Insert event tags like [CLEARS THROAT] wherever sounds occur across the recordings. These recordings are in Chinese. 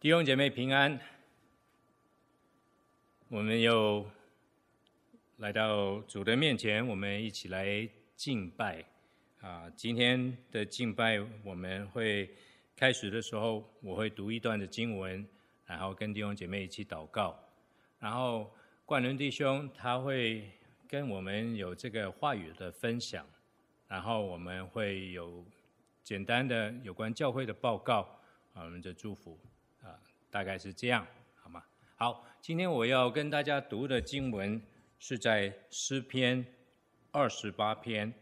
弟兄姐妹平安，我们又来到主的面前，我们一起来敬拜啊！今天的敬拜，我们会开始的时候，我会读一段的经文，然后跟弟兄姐妹一起祷告，然后冠伦弟兄他会跟我们有这个话语的分享，然后我们会有简单的有关教会的报告，啊，我们的祝福。大概是这样，好吗？好，今天我要跟大家读的经文是在诗篇二十八篇，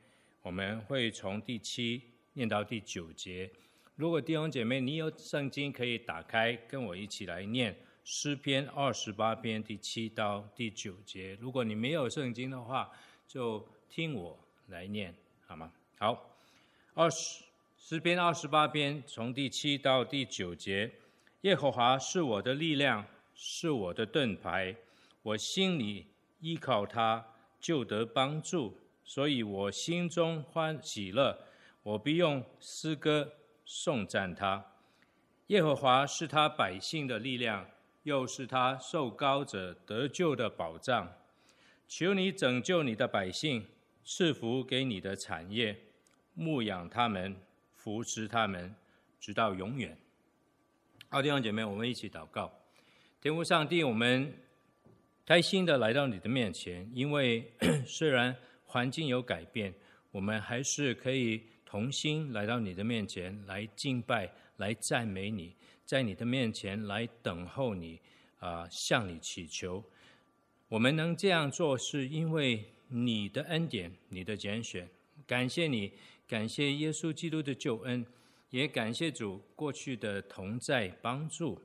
我们会从第七念到第九节。如果弟兄姐妹你有圣经，可以打开，跟我一起来念诗篇二十八篇第七到第九节。如果你没有圣经的话，就听我来念，好吗？好，二十诗篇二十八篇从第七到第九节。耶和华是我的力量，是我的盾牌，我心里依靠他，就得帮助，所以我心中欢喜乐，我必用诗歌颂赞他。耶和华是他百姓的力量，又是他受膏者得救的保障。求你拯救你的百姓，赐福给你的产业，牧养他们，扶持他们，直到永远。好，弟兄姐妹，我们一起祷告。天父上帝，我们开心的来到你的面前，因为 [COUGHS] 虽然环境有改变，我们还是可以同心来到你的面前来敬拜、来赞美你，在你的面前来等候你，啊、向你祈求。我们能这样做，是因为你的恩典、你的拣选。感谢你，感谢耶稣基督的救恩。也感谢主过去的同在帮助，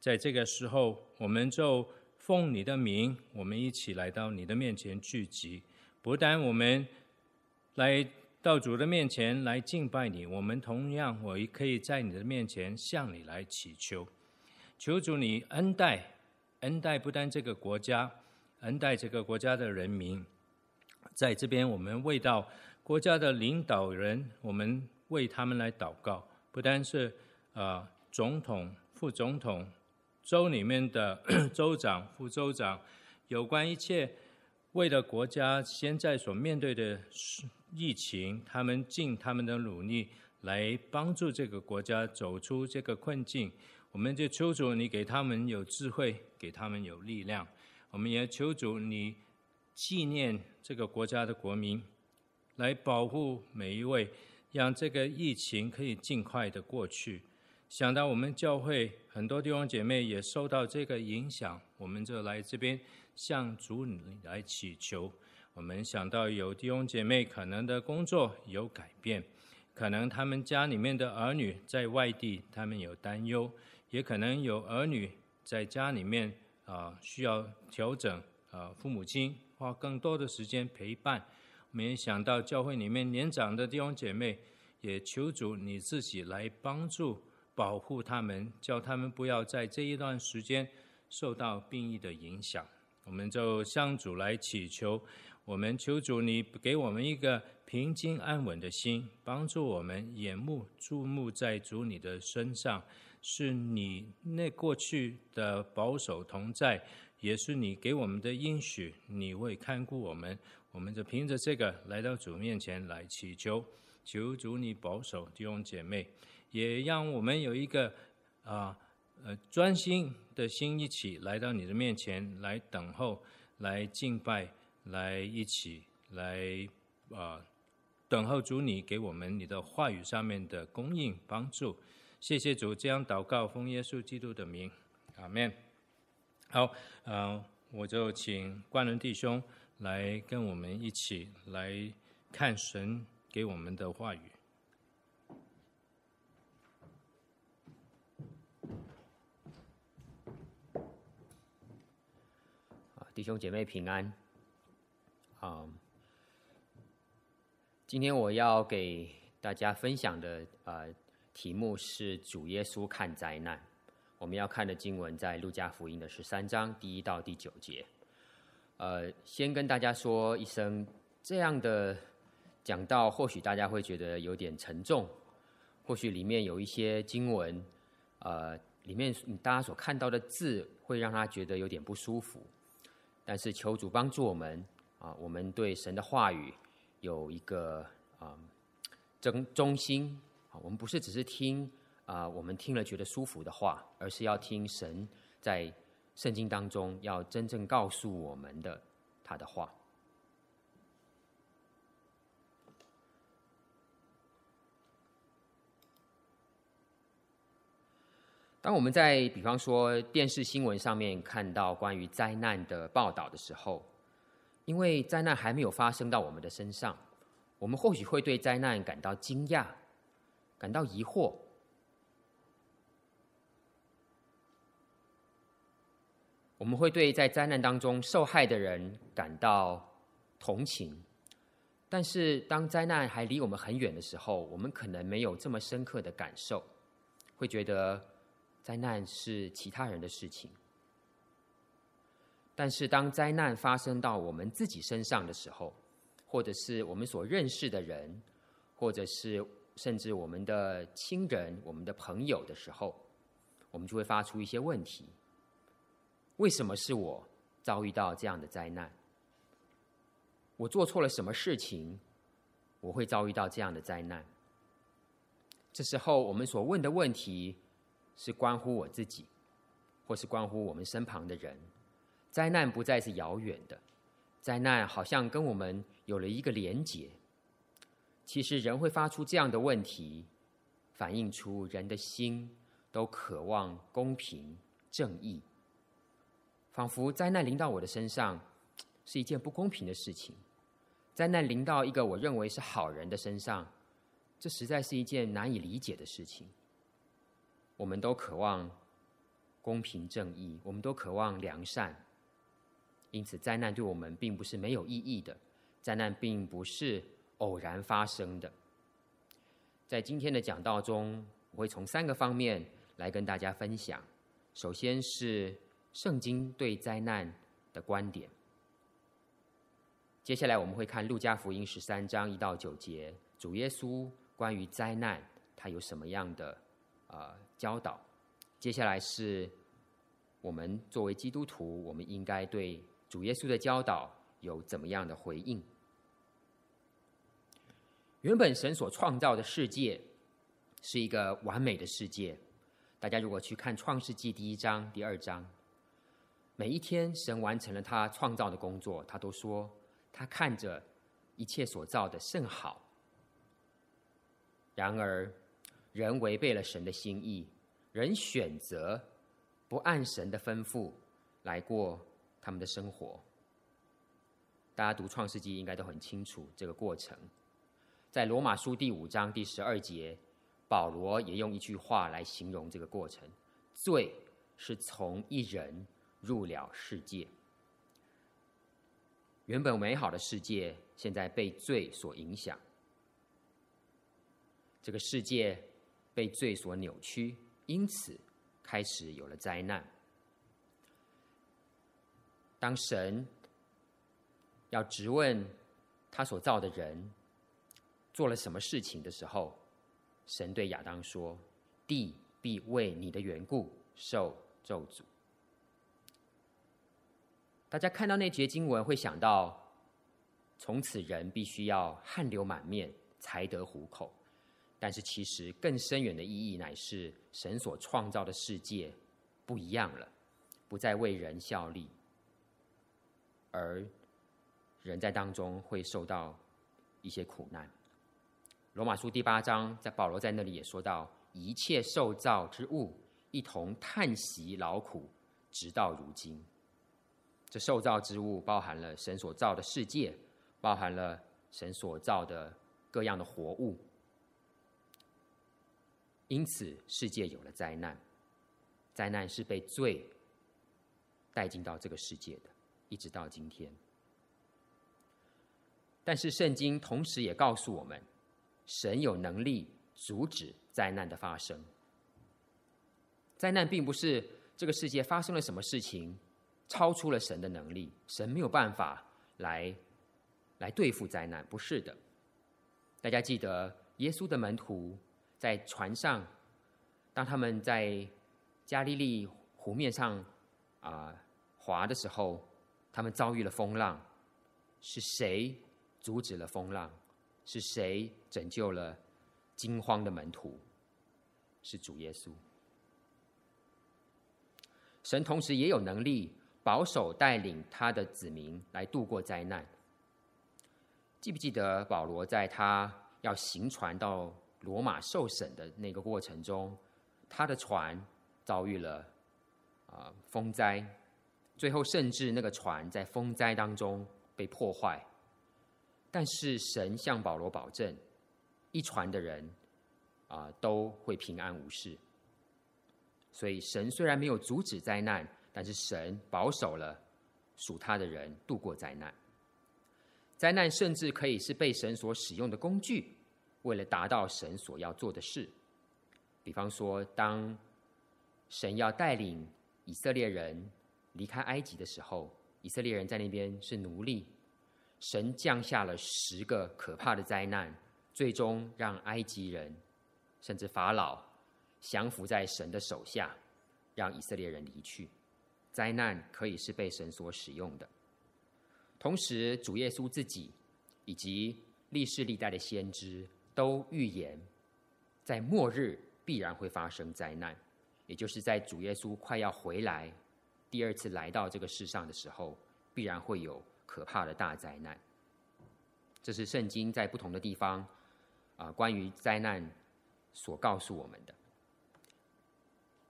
在这个时候，我们就奉你的名，我们一起来到你的面前聚集。不但我们来到主的面前来敬拜你，我们同样我也可以在你的面前向你来祈求，求主你恩待，恩待不但这个国家，恩待这个国家的人民。在这边，我们为到国家的领导人，我们。为他们来祷告，不单是、呃、总统、副总统、州里面的 [COUGHS] 州长、副州长，有关一切为了国家现在所面对的疫情，他们尽他们的努力来帮助这个国家走出这个困境。我们就求主你给他们有智慧，给他们有力量。我们也求主你纪念这个国家的国民，来保护每一位。让这个疫情可以尽快的过去。想到我们教会很多弟兄姐妹也受到这个影响，我们就来这边向主来祈求。我们想到有弟兄姐妹可能的工作有改变，可能他们家里面的儿女在外地，他们有担忧，也可能有儿女在家里面啊需要调整啊，父母亲花更多的时间陪伴。没想到教会里面年长的弟兄姐妹，也求主你自己来帮助保护他们，叫他们不要在这一段时间受到病疫的影响。我们就向主来祈求，我们求主你给我们一个平静安稳的心，帮助我们眼目注目在主你的身上，是你那过去的保守同在，也是你给我们的应许，你会看顾我们。我们就凭着这个来到主面前来祈求，求主你保守弟兄姐妹，也让我们有一个啊呃专心的心，一起来到你的面前来等候，来敬拜，来一起来啊等候主你给我们你的话语上面的供应帮助。谢谢主，这样祷告奉耶稣基督的名，阿门。好，嗯，我就请冠伦弟兄。来跟我们一起来看神给我们的话语。弟兄姐妹平安。啊，今天我要给大家分享的呃题目是主耶稣看灾难。我们要看的经文在路加福音的十三章第一到第九节。呃，先跟大家说一声，这样的讲到或许大家会觉得有点沉重，或许里面有一些经文，呃，里面大家所看到的字会让他觉得有点不舒服，但是求主帮助我们啊，我们对神的话语有一个啊忠忠心啊，我们不是只是听啊，我们听了觉得舒服的话，而是要听神在圣经当中要真正告诉我们的他的话。当我们在比方说电视新闻上面看到关于灾难的报道的时候，因为灾难还没有发生到我们的身上，我们或许会对灾难感到惊讶，感到疑惑。我们会对在灾难当中受害的人感到同情，但是当灾难还离我们很远的时候，我们可能没有这么深刻的感受，会觉得。灾难是其他人的事情，但是当灾难发生到我们自己身上的时候，或者是我们所认识的人，或者是甚至我们的亲人、我们的朋友的时候，我们就会发出一些问题：为什么是我遭遇到这样的灾难？我做错了什么事情，我会遭遇到这样的灾难？这时候我们所问的问题。是关乎我自己，或是关乎我们身旁的人。灾难不再是遥远的，灾难好像跟我们有了一个连结。其实人会发出这样的问题，反映出人的心都渴望公平正义。仿佛灾难临到我的身上是一件不公平的事情，灾难临到一个我认为是好人的身上，这实在是一件难以理解的事情。我们都渴望公平正义，我们都渴望良善，因此灾难对我们并不是没有意义的，灾难并不是偶然发生的。在今天的讲道中，我会从三个方面来跟大家分享。首先是圣经对灾难的观点，接下来我们会看路加福音十三章一到九节，主耶稣关于灾难他有什么样的呃。教导，接下来是我们作为基督徒，我们应该对主耶稣的教导有怎么样的回应？原本神所创造的世界是一个完美的世界。大家如果去看创世纪第一章、第二章，每一天神完成了他创造的工作，他都说他看着一切所造的甚好。然而，人违背了神的心意，人选择不按神的吩咐来过他们的生活。大家读创世纪应该都很清楚这个过程。在罗马书第五章第十二节，保罗也用一句话来形容这个过程：罪是从一人入了世界。原本美好的世界，现在被罪所影响。这个世界。被罪所扭曲，因此开始有了灾难。当神要质问他所造的人做了什么事情的时候，神对亚当说：“地必为你的缘故受咒诅。”大家看到那节经文，会想到从此人必须要汗流满面才得糊口。但是，其实更深远的意义乃是，神所创造的世界不一样了，不再为人效力，而人在当中会受到一些苦难。罗马书第八章，在保罗在那里也说到，一切受造之物一同叹息劳苦，直到如今。这受造之物包含了神所造的世界，包含了神所造的各样的活物。因此，世界有了灾难。灾难是被罪带进到这个世界的，一直到今天。但是，圣经同时也告诉我们，神有能力阻止灾难的发生。灾难并不是这个世界发生了什么事情超出了神的能力，神没有办法来来对付灾难，不是的。大家记得耶稣的门徒。在船上，当他们在加利利湖面上啊划的时候，他们遭遇了风浪，是谁阻止了风浪？是谁拯救了惊慌的门徒？是主耶稣。神同时也有能力保守带领他的子民来度过灾难。记不记得保罗在他要行船到罗马受审的那个过程中，他的船遭遇了啊风灾，最后甚至那个船在风灾当中被破坏。但是神向保罗保证，一船的人啊都会平安无事。所以，神虽然没有阻止灾难，但是神保守了属他的人度过灾难。灾难甚至可以是被神所使用的工具，为了达到神所要做的事。比方说，当神要带领以色列人离开埃及的时候，以色列人在那边是奴隶，神降下了十个可怕的灾难，最终让埃及人甚至法老。降服在神的手下，让以色列人离去。灾难可以是被神所使用的。同时，主耶稣自己以及历世历代的先知都预言，在末日必然会发生灾难，也就是在主耶稣快要回来、第二次来到这个世上的时候，必然会有可怕的大灾难。这是圣经在不同的地方啊、关于灾难所告诉我们的。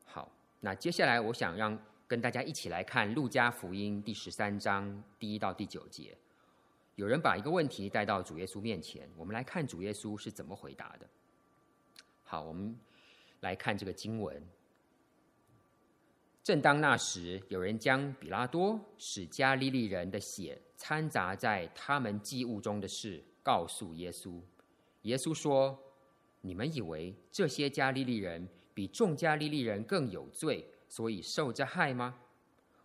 好那接下来，我想让跟大家一起来看《路加福音》第十三章第一到第九节。有人把一个问题带到主耶稣面前，我们来看主耶稣是怎么回答的。好，我们来看这个经文。正当那时，有人将比拉多使加利利人的血掺杂在他们祭物中的事告诉耶稣。耶稣说：“你们以为这些加利利人？”比众加利利人更有罪，所以受这害吗？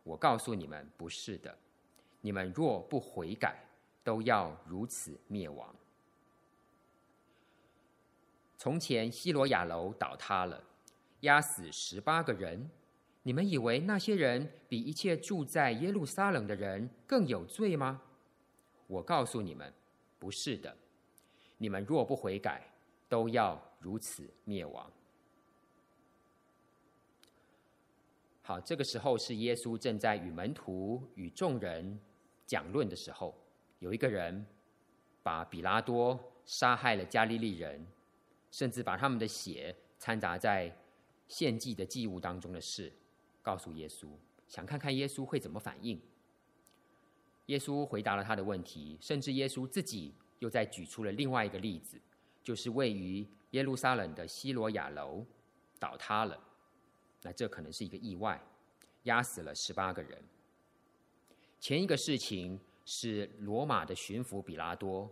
我告诉你们，不是的。你们若不悔改，都要如此灭亡。从前西罗亚楼倒塌了，压死十八个人。你们以为那些人比一切住在耶路撒冷的人更有罪吗？我告诉你们，不是的。你们若不悔改，都要如此灭亡。好，这个时候是耶稣正在与门徒与众人讲论的时候，有一个人把比拉多杀害了加利利人，甚至把他们的血掺杂在献祭的祭物当中的事，告诉耶稣，想看看耶稣会怎么反应。耶稣回答了他的问题，甚至耶稣自己又再举出了另外一个例子，就是位于耶路撒冷的西罗亚楼倒塌了。那这可能是一个意外，压死了十八个人。前一个事情是罗马的巡抚比拉多，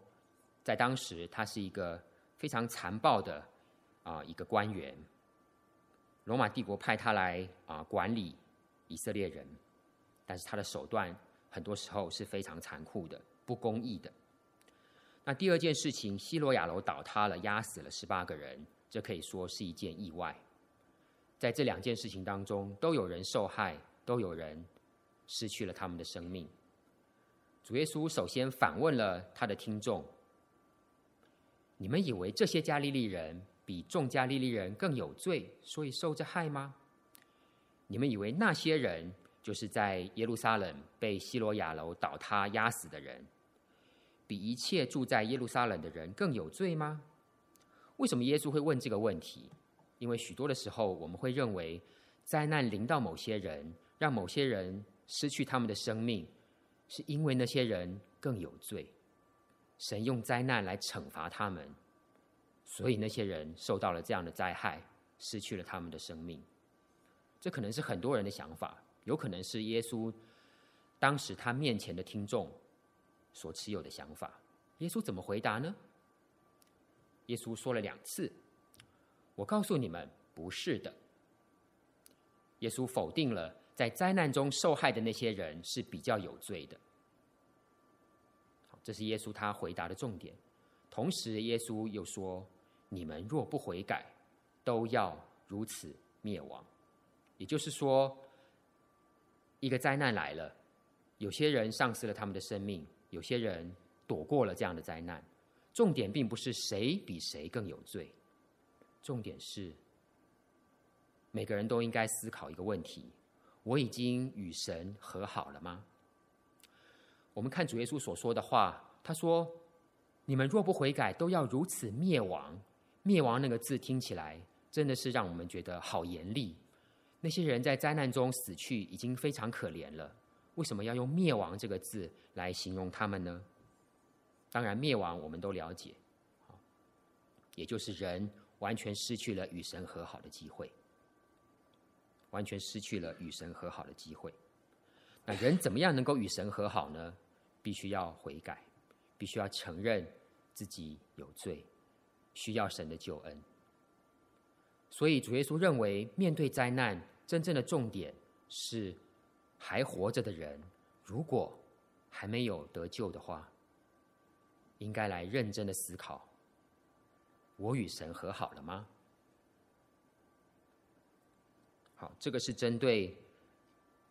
在当时他是一个非常残暴的啊一个官员。罗马帝国派他来啊管理以色列人，但是他的手段很多时候是非常残酷的、不公义的。那第二件事情，西罗亚楼倒塌了，压死了十八个人，这可以说是一件意外。在这两件事情当中，都有人受害，都有人失去了他们的生命。主耶稣首先反问了他的听众：“你们以为这些加利利人比众加利利人更有罪，所以受着害吗？你们以为那些人就是在耶路撒冷被希罗亚楼倒塌压死的人，比一切住在耶路撒冷的人更有罪吗？为什么耶稣会问这个问题？”因为许多的时候，我们会认为灾难临到某些人，让某些人失去他们的生命，是因为那些人更有罪，神用灾难来惩罚他们，所以那些人受到了这样的灾害，失去了他们的生命。这可能是很多人的想法，有可能是耶稣当时他面前的听众所持有的想法。耶稣怎么回答呢？耶稣说了两次。我告诉你们，不是的。耶稣否定了在灾难中受害的那些人是比较有罪的。好，这是耶稣他回答的重点。同时，耶稣又说：“你们若不悔改，都要如此灭亡。”也就是说，一个灾难来了，有些人丧失了他们的生命，有些人躲过了这样的灾难。重点并不是谁比谁更有罪，重点是每个人都应该思考一个问题：我已经与神和好了吗？我们看主耶稣所说的话，他说：“你们若不悔改，都要如此灭亡。”灭亡那个字听起来真的是让我们觉得好严厉。那些人在灾难中死去已经非常可怜了，为什么要用“灭亡”这个字来形容他们呢？当然，灭亡我们都了解，也就是人完全失去了与神和好的机会，完全失去了与神和好的机会。那人怎么样能够与神和好呢？必须要悔改，必须要承认自己有罪，需要神的救恩。所以主耶稣认为，面对灾难，真正的重点是还活着的人，如果还没有得救的话，应该来认真的思考：我与神和好了吗？好，这个是针对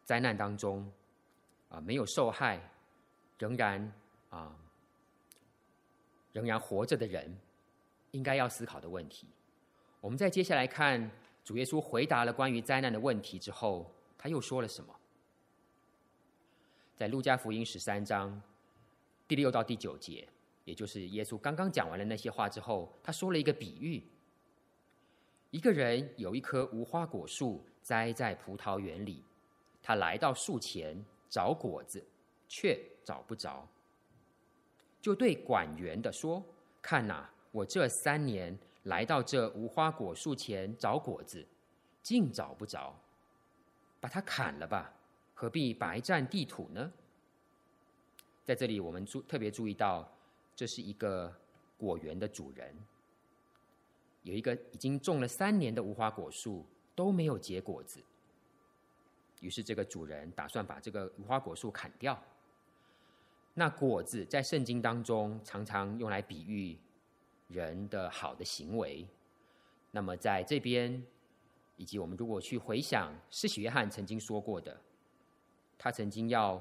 灾难当中啊没有受害。仍然啊，仍然活着的人，应该要思考的问题。我们再接下来看主耶稣回答了关于灾难的问题之后，他又说了什么？在路加福音十三章第六到第九节，也就是耶稣刚刚讲完了那些话之后，他说了一个比喻：一个人有一棵无花果树栽在葡萄园里，他来到树前找果子。却找不着，就对管园的说：“看呐，我这三年来到这无花果树前找果子，竟找不着，把它砍了吧，何必白占地土呢？”在这里，我们注特别注意到，这是一个果园的主人，有一个已经种了三年的无花果树都没有结果子，于是这个主人打算把这个无花果树砍掉。那果子在圣经当中常常用来比喻人的好的行为。那么在这边，以及我们如果去回想施洗约翰曾经说过的，他曾经要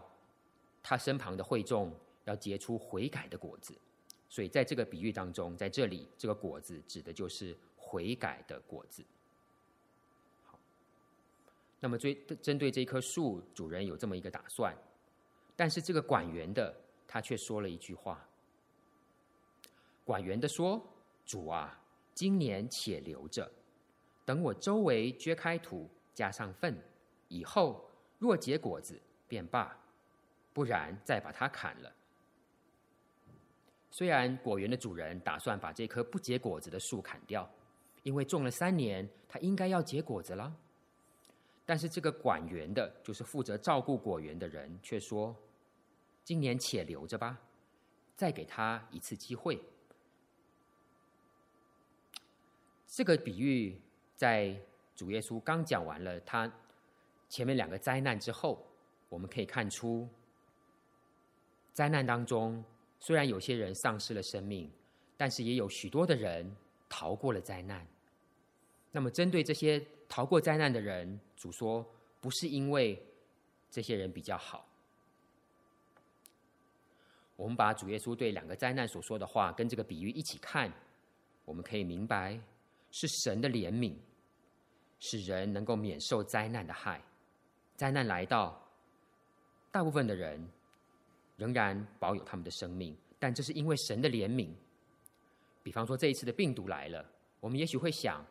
他身旁的会众要结出悔改的果子。所以在这个比喻当中，在这里这个果子指的就是悔改的果子。好，那么针针对这棵树，主人有这么一个打算，但是这个管园的。他却说了一句话：“管园的说，主啊，今年且留着，等我周围掘开土，加上粪，以后若结果子便罢，不然再把它砍了。”虽然果园的主人打算把这棵不结果子的树砍掉，因为种了三年，它应该要结果子了，但是这个管园的，就是负责照顾果园的人，却说。今年且留着吧，再给他一次机会。这个比喻在主耶稣刚讲完了他前面两个灾难之后，我们可以看出，灾难当中虽然有些人丧失了生命，但是也有许多的人逃过了灾难。那么，针对这些逃过灾难的人，主说不是因为这些人比较好。我们把主耶稣对两个灾难所说的话跟这个比喻一起看，我们可以明白，是神的怜悯，使人能够免受灾难的害。灾难来到，大部分的人仍然保有他们的生命，但这是因为神的怜悯。比方说这一次的病毒来了，我们也许会想，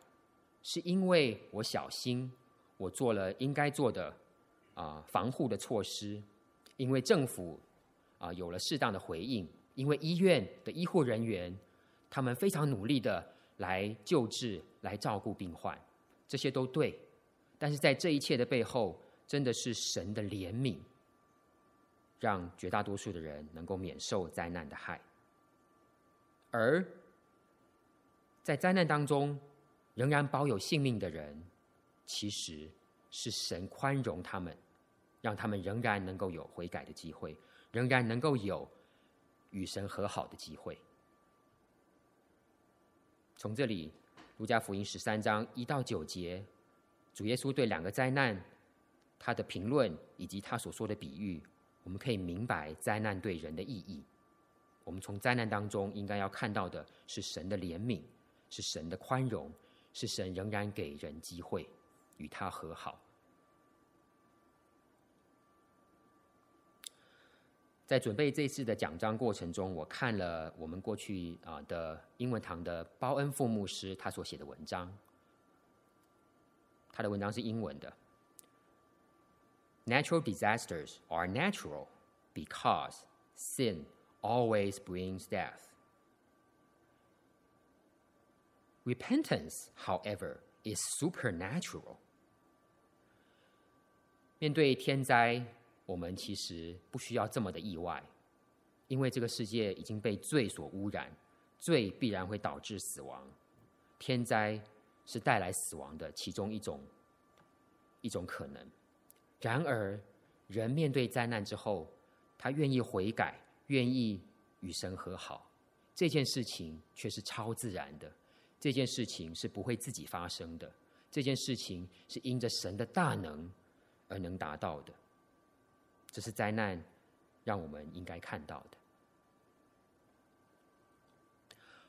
是因为我小心，我做了应该做的啊防护的措施，因为政府。啊，有了适当的回应，因为医院的医护人员，他们非常努力的来救治、来照顾病患，这些都对。但是在这一切的背后，真的是神的怜悯，让绝大多数的人能够免受灾难的害。而在灾难当中仍然保有性命的人，其实是神宽容他们，让他们仍然能够有悔改的机会。仍然能够有与神和好的机会。从这里，路加福音十三章一到九节，主耶稣对两个灾难他的评论以及他所说的比喻，我们可以明白灾难对人的意义。我们从灾难当中应该要看到的是神的怜悯，是神的宽容，是神仍然给人机会与他和好。在准备这次的讲章过程中，我看了我们过去啊的英文堂的鲍恩副牧师他所写的文章，他的文章是英文的。Natural disasters are natural because sin always brings death. Repentance, however, is supernatural. 面对天灾。我们其实不需要这么的意外，因为这个世界已经被罪所污染，罪必然会导致死亡。天灾是带来死亡的其中一种一种可能。 然而，人面对灾难之后，他愿意悔改，愿意与神和好，这件事情却是超自然的。这件事情是不会自己发生的，这件事情是因着神的大能而能达到的。这是灾难，让我们应该看到的。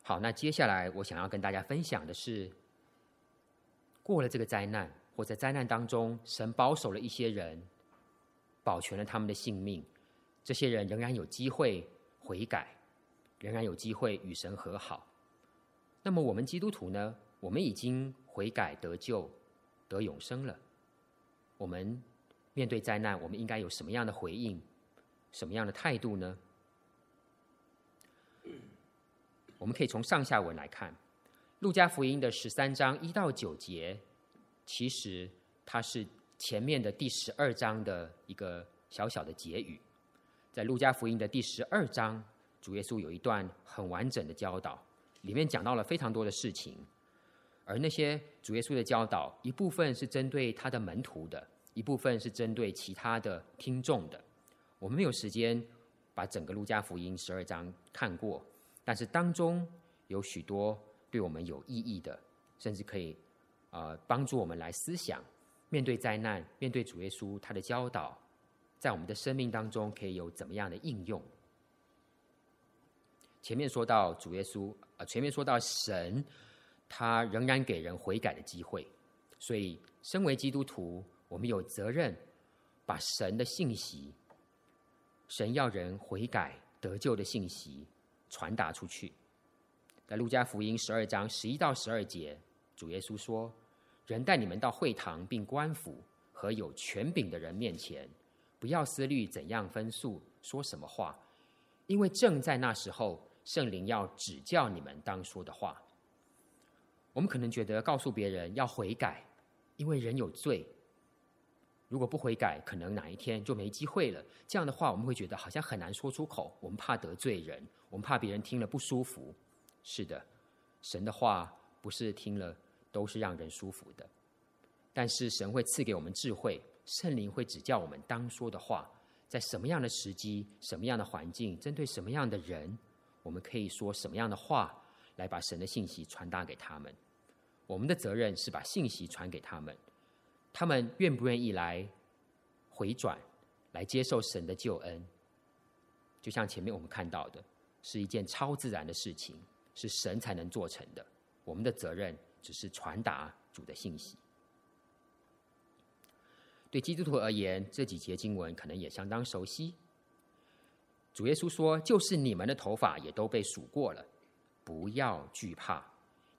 好，那接下来我想要跟大家分享的是，过了这个灾难，或在灾难当中，神保守了一些人，保全了他们的性命，这些人仍然有机会悔改，仍然有机会与神和好。那么我们基督徒呢？我们已经悔改得救，得永生了。我们。面对灾难，我们应该有什么样的回应？什么样的态度呢？我们可以从上下文来看，《路加福音》的十三章一到九节，其实它是前面的第十二章的一个小小的结语。在《路加福音》的第十二章，主耶稣有一段很完整的教导，里面讲到了非常多的事情，而那些主耶稣的教导，一部分是针对他的门徒的。一部分是针对其他的听众的，我们没有时间把整个路加福音十二章看过，但是当中有许多对我们有意义的，甚至可以呃帮助我们来思想，面对灾难，面对主耶稣他的教导，在我们的生命当中可以有怎么样的应用？前面说到主耶稣，呃，前面说到神，他仍然给人悔改的机会，所以身为基督徒。我们有责任把神的信息，神要人悔改得救的信息传达出去。在路加福音十二章十一到十二节，主耶稣说：“人带你们到会堂并官府和有权柄的人面前，不要思虑怎样分诉，说什么话，因为正在那时候，圣灵要指教你们当说的话。”我们可能觉得告诉别人要悔改，因为人有罪。如果不悔改，可能哪一天就没机会了。这样的话，我们会觉得好像很难说出口。我们怕得罪人，我们怕别人听了不舒服。是的，神的话不是听了都是让人舒服的。但是神会赐给我们智慧，圣灵会指教我们当说的话，在什么样的时机、什么样的环境、针对什么样的人，我们可以说什么样的话来把神的信息传达给他们。我们的责任是把信息传给他们。他们愿不愿意来回转，来接受神的救恩？就像前面我们看到的，是一件超自然的事情，是神才能做成的。我们的责任只是传达主的信息。对基督徒而言，这几节经文可能也相当熟悉。主耶稣说：“就是你们的头发也都被数过了，不要惧怕，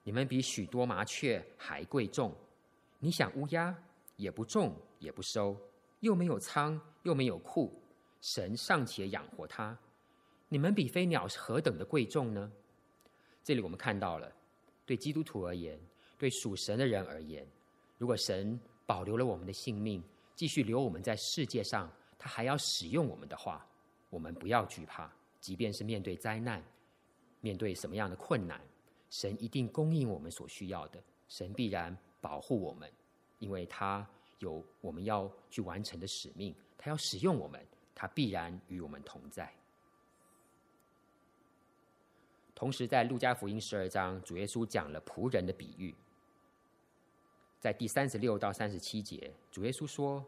你们比许多麻雀还贵重。你想乌鸦？”也不种，也不收，又没有仓，又没有库，神尚且养活它，你们比飞鸟何等的贵重呢？这里我们看到了，对基督徒而言，对属神的人而言，如果神保留了我们的性命，继续留我们在世界上，他还要使用我们的话，我们不要惧怕，即便是面对灾难，面对什么样的困难，神一定供应我们所需要的，神必然保护我们。因为他有我们要去完成的使命，他要使用我们，他必然与我们同在。同时，在路加福音十二章，主耶稣讲了仆人的比喻。在第三十六到三十七节，主耶稣说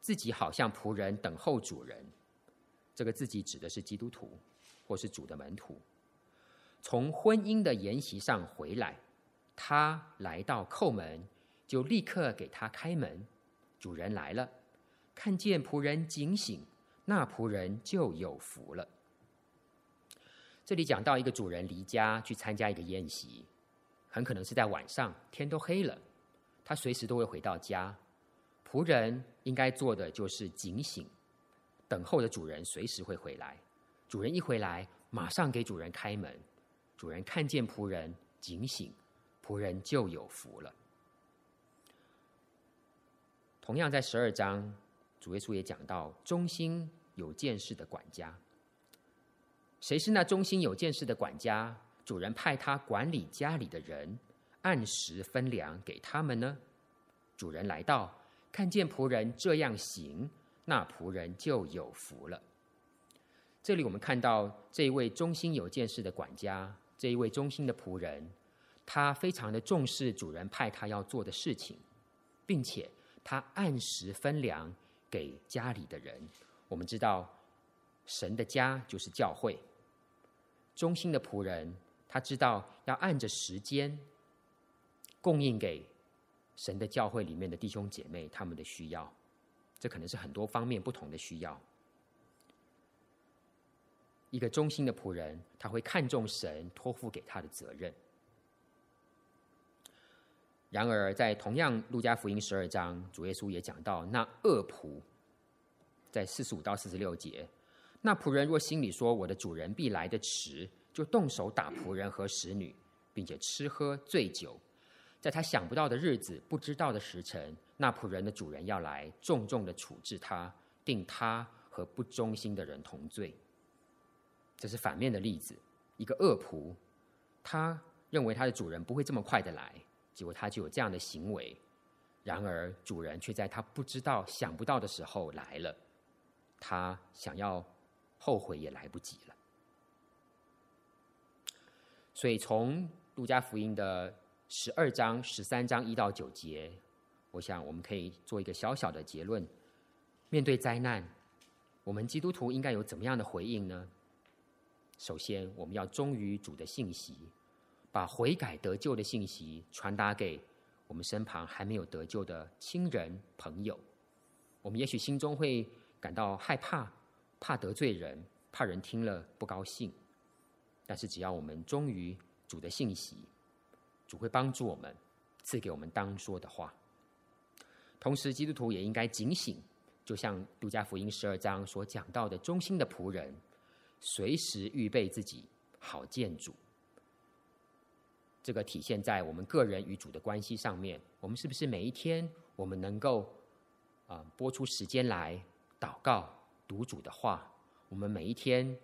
自己好像仆人等候主人。这个自己指的是基督徒，或是主的门徒。从婚姻的筵席上回来，他来到叩门，就立刻给他开门。主人来了，看见仆人警醒，那仆人就有福了。这里讲到一个主人离家去参加一个宴席，很可能是在晚上，天都黑了，他随时都会回到家。仆人应该做的就是警醒，等候的主人随时会回来。主人一回来，马上给主人开门。主人看见仆人警醒，仆人就有福了。同样在十二章，主耶稣也讲到忠心有见识的管家。谁是那忠心有见识的管家？主人派他管理家里的人，按时分粮给他们呢？主人来到，看见仆人这样行，那仆人就有福了。这里我们看到这一位忠心有见识的管家，这一位忠心的仆人，他非常的重视主人派他要做的事情，并且他按时分粮给家里的人。我们知道，神的家就是教会。忠心的仆人，他知道要按着时间供应给神的教会里面的弟兄姐妹他们的需要，这可能是很多方面不同的需要。一个忠心的仆人，他会看重神托付给他的责任。然而，在同样路加福音十二章，主耶稣也讲到那恶仆，在四十五到四十六节。那仆人若心里说：“我的主人必来得迟”，就动手打仆人和使女，并且吃喝醉酒，在他想不到的日子、不知道的时辰，那仆人的主人要来重重的处置他，定他和不忠心的人同罪。这是反面的例子，一个恶仆，他认为他的主人不会这么快的来，结果他就有这样的行为。然而主人却在他不知道、想不到的时候来了，他想要。后悔也来不及了。所以，从路加福音的十二章、十三章一到九节，我想我们可以做一个小小的结论：面对灾难，我们基督徒应该有怎么样的回应呢？首先，我们要忠于主的信息，把悔改得救的信息传达给我们身旁还没有得救的亲人朋友。我们也许心中会感到害怕。怕得罪人，怕人听了不高兴。但是只要我们忠于主的信息，主会帮助我们，赐给我们当说的话。同时，基督徒也应该警醒，就像路加福音十二章所讲到的，忠心的仆人，随时预备自己，好见主。这个体现在我们个人与主的关系上面。我们是不是每一天，我们能够啊拨出时间来祷告？读主的话，我们每一天，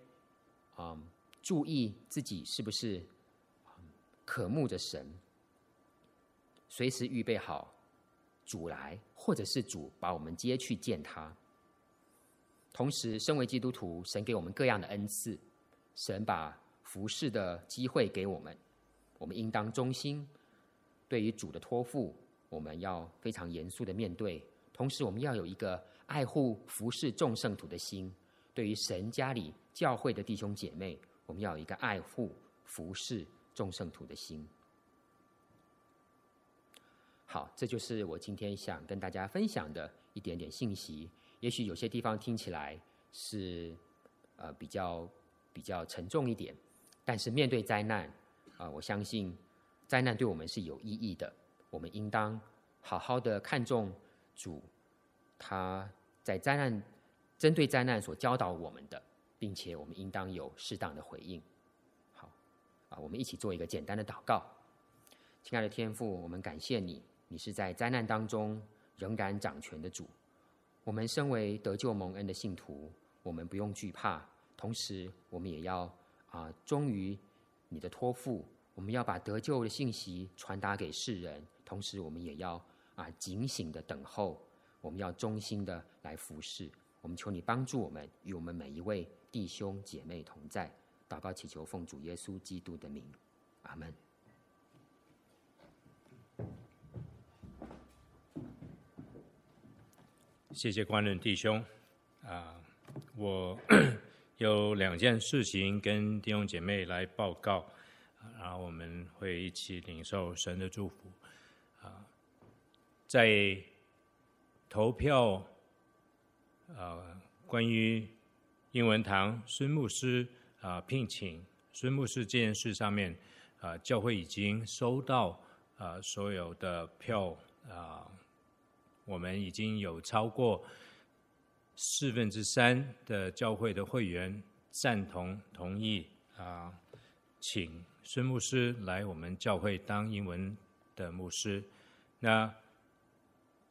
嗯，注意自己是不是渴慕着神，随时预备好主来，或者是主把我们接去见他。同时，身为基督徒，神给我们各样的恩赐，神把服侍的机会给我们，我们应当忠心。对于主的托付，我们要非常严肃的面对。同时，我们要有一个。爱护服侍众圣徒的心，对于神家里教会的弟兄姐妹，我们要有一个爱护服侍众圣徒的心。好，这就是我今天想跟大家分享的一点点信息。也许有些地方听起来是呃比较比较沉重一点，但是面对灾难啊，我相信灾难对我们是有意义的。我们应当好好的看重主，他。在灾难，针对灾难所教导我们的，并且我们应当有适当的回应。啊，我们一起做一个简单的祷告。亲爱的天父，我们感谢你，你是在灾难当中仍然掌权的主。我们身为得救蒙恩的信徒，我们不用惧怕，同时我们也要啊忠于你的托付。我们要把得救的信息传达给世人，同时我们也要啊警醒的等候。我们要忠心的来服侍，我们求你帮助我们，与我们每一位弟兄姐妹同在。祷告祈求奉主耶稣基督的名，阿门。谢谢光仁弟兄。啊，我 [CLEARS THROAT] 有两件事情跟弟兄姐妹来报告，然后我们会一起领受神的祝福。啊，在投票啊，关于英文堂孙牧师啊聘请孙牧师这件事上面啊，教会已经收到啊所有的票啊。我们已经有超过四分之三的教会的会员赞同同意啊，请孙牧师来我们教会当英文的牧师。那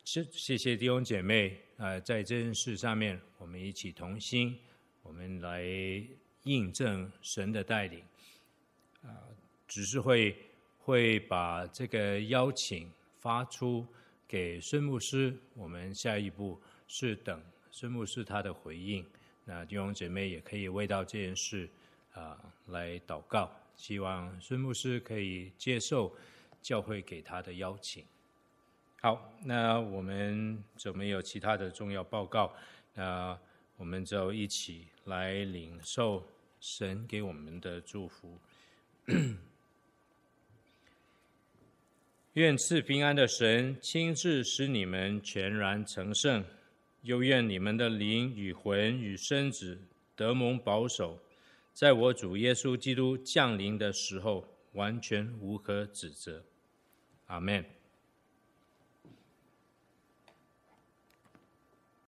谢谢谢弟兄姐妹啊，在这件事上面，我们一起同心，我们来印证神的带领啊，只是会会把这个邀请发出。给孙牧师，我们下一步是等孙牧师他的回应。那弟兄姐妹也可以为到这件事啊来祷告，希望孙牧师可以接受教会给他的邀请。好，那我们就没有其他的重要报告，那我们就一起来领受神给我们的祝福。愿赐平安的神亲自使你们全然成圣，又愿你们的灵与魂与身子得蒙保守，在我主耶稣基督降临的时候，完全无可指责。阿门。